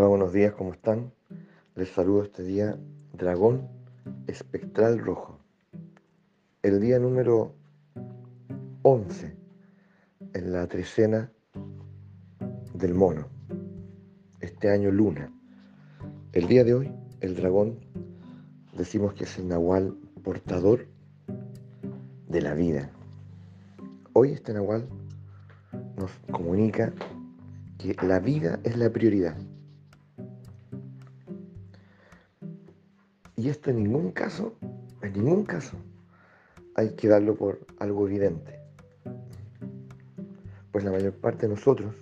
Hola, buenos días, ¿cómo están? Les saludo este día Dragón Espectral Rojo. El día número 11 en la trecena del mono. Este año luna. El día de hoy, el dragón, decimos que es el nahual portador de la vida. Hoy este nahual nos comunica que la vida es la prioridad. Y esto en ningún caso, en ningún caso, hay que darlo por algo evidente. Pues la mayor parte de nosotros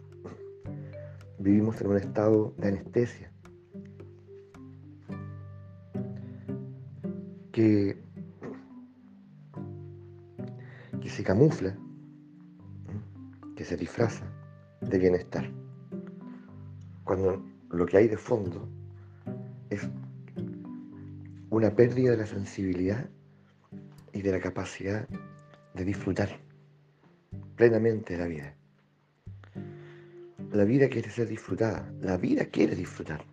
vivimos en un estado de anestesia. Que, que se camufla, que se disfraza de bienestar. Cuando lo que hay de fondo es una pérdida de la sensibilidad y de la capacidad de disfrutar plenamente de la vida. La vida quiere ser disfrutada, la vida quiere disfrutar.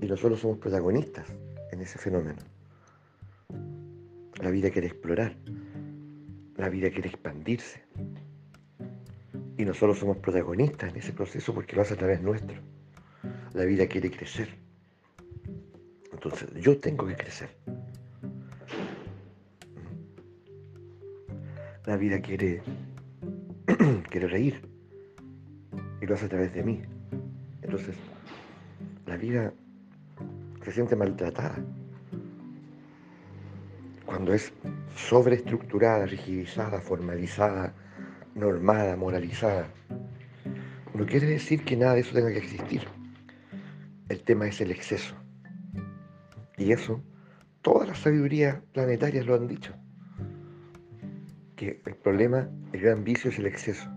Y nosotros somos protagonistas en ese fenómeno. La vida quiere explorar, la vida quiere expandirse. Y nosotros somos protagonistas en ese proceso porque lo hace a través nuestro. La vida quiere crecer entonces yo tengo que crecer. La vida quiere, quiere reír y lo hace a través de mí. Entonces, la vida se siente maltratada cuando es sobreestructurada, rigidizada, formalizada, normada, moralizada. No quiere decir que nada de eso tenga que existir. El tema es el exceso. Y eso, todas las sabidurías planetarias lo han dicho. Que el problema, el gran vicio es el exceso.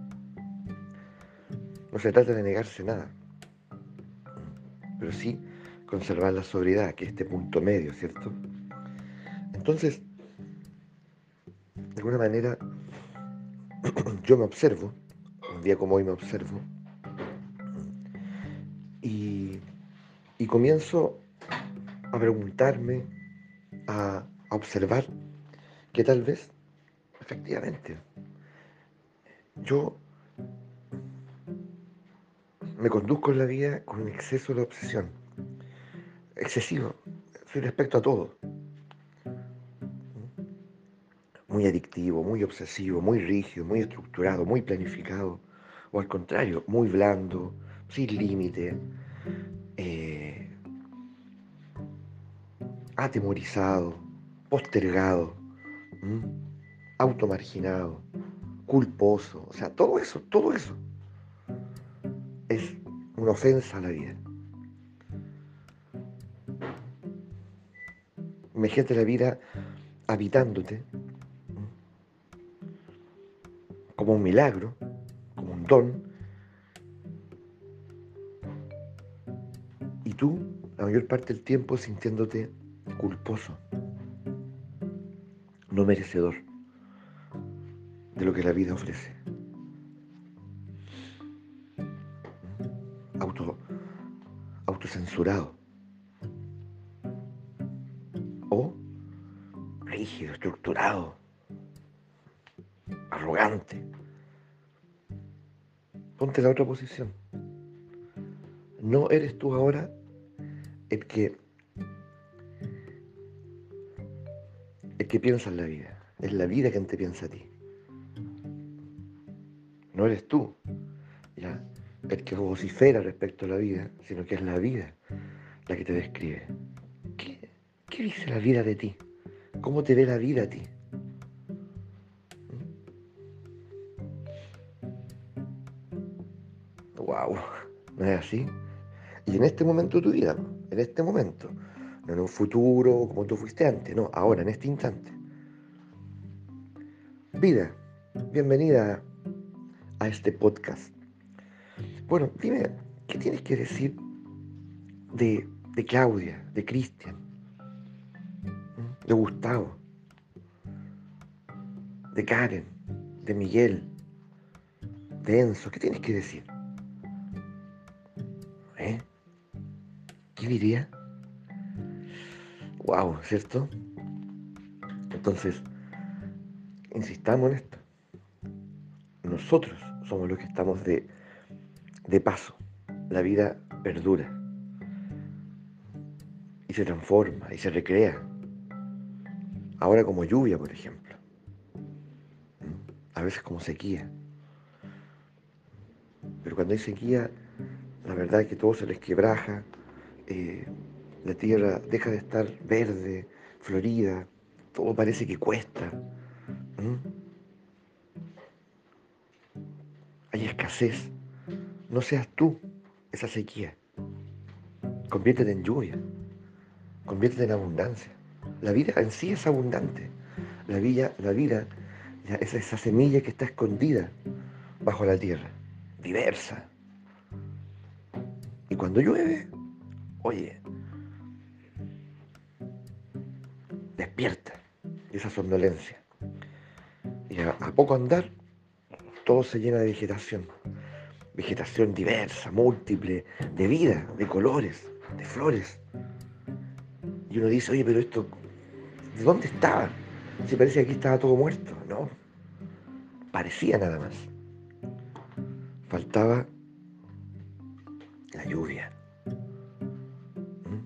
No se trata de negarse nada, pero sí conservar la sobriedad, que es este punto medio, ¿cierto? Entonces, de alguna manera, yo me observo, un día como hoy me observo, y, y comienzo a preguntarme, a, observar que tal vez, efectivamente, yo me conduzco en la vida con un exceso de obsesión, excesivo, respecto a todo. Muy adictivo, muy obsesivo, muy rígido, muy estructurado, muy planificado, o al contrario, muy blando, sin límite, eh, atemorizado, postergado, automarginado, culposo. O sea, todo eso, todo eso es una ofensa a la vida. Imagínate la vida habitándote como un milagro, como un don, y tú la mayor parte del tiempo sintiéndote culposo, no merecedor de lo que la vida ofrece. Auto, autocensurado. O rígido, estructurado, arrogante. Ponte la otra posición. No eres tú ahora el que el que piensa en la vida. Es la vida quien te piensa a ti. No eres tú, ya, el que vocifera respecto a la vida, sino que es la vida la que te describe. ¿Qué, qué dice la vida de ti? ¿Cómo te ve la vida a ti? Wow, ¿no es así? Y en este momento de tu vida, en este momento, en un futuro como tú fuiste antes, no, ahora, en este instante. Vida, bienvenida a este podcast. Bueno, dime, ¿qué tienes que decir de, de Claudia, de Cristian, de Gustavo, de Karen, de Miguel, de Enzo? ¿Qué tienes que decir? ¿Eh? diría? Wow, ¿cierto? Entonces, insistamos en esto. Nosotros somos los que estamos de, de paso. La vida perdura y se transforma y se recrea. Ahora como lluvia, por ejemplo. A veces como sequía. Pero cuando hay sequía, la verdad es que todo se les quebraja, eh, la tierra deja de estar verde, florida, todo parece que cuesta. Hay escasez. No seas tú esa sequía. Conviértete en lluvia. Conviértete en abundancia. La vida en sí es abundante. La vida, la vida es esa semilla que está escondida bajo la tierra, diversa. Y cuando llueve, oye, despierta de esa somnolencia. Y a, poco andar, todo se llena de vegetación. Vegetación diversa, múltiple, de vida, de colores, de flores. Y uno dice, oye, pero esto, ¿de dónde estaba? Si parece que aquí estaba todo muerto. No, parecía nada más. Faltaba la lluvia. ¿Mm?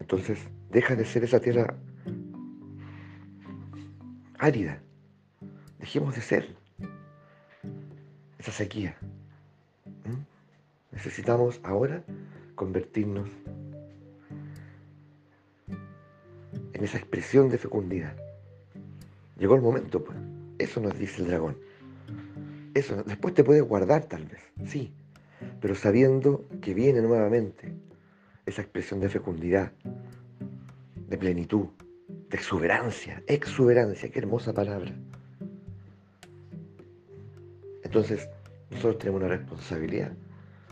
Entonces, deja de ser esa tierra árida. Dejemos de ser esa sequía. ¿Mm? Necesitamos ahora convertirnos en esa expresión de fecundidad. Llegó el momento, pues. Eso nos dice el dragón. Eso, después te puedes guardar tal vez, sí, pero sabiendo que viene nuevamente esa expresión de fecundidad, de plenitud, de exuberancia, exuberancia, qué hermosa palabra. Entonces, nosotros tenemos una responsabilidad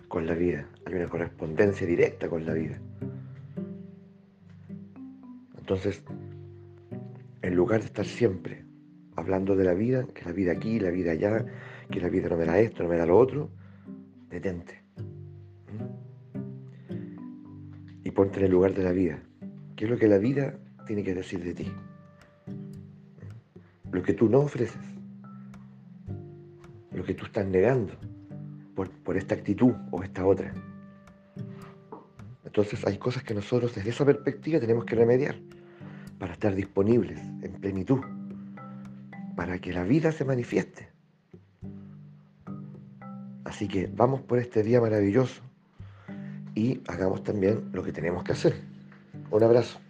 con la vida, hay una correspondencia directa con la vida. Entonces, en lugar de estar siempre hablando de la vida, que la vida aquí, la vida allá, que la vida no me da esto, no me da lo otro, detente. Y ponte en el lugar de la vida. ¿Qué es lo que la vida tiene que decir de ti? Lo que tú no ofreces. Lo que tú estás negando por, por esta actitud o esta otra. Entonces hay cosas que nosotros desde esa perspectiva tenemos que remediar para estar disponibles en plenitud, para que la vida se manifieste. Así que vamos por este día maravilloso y hagamos también lo que tenemos que hacer. Un abrazo.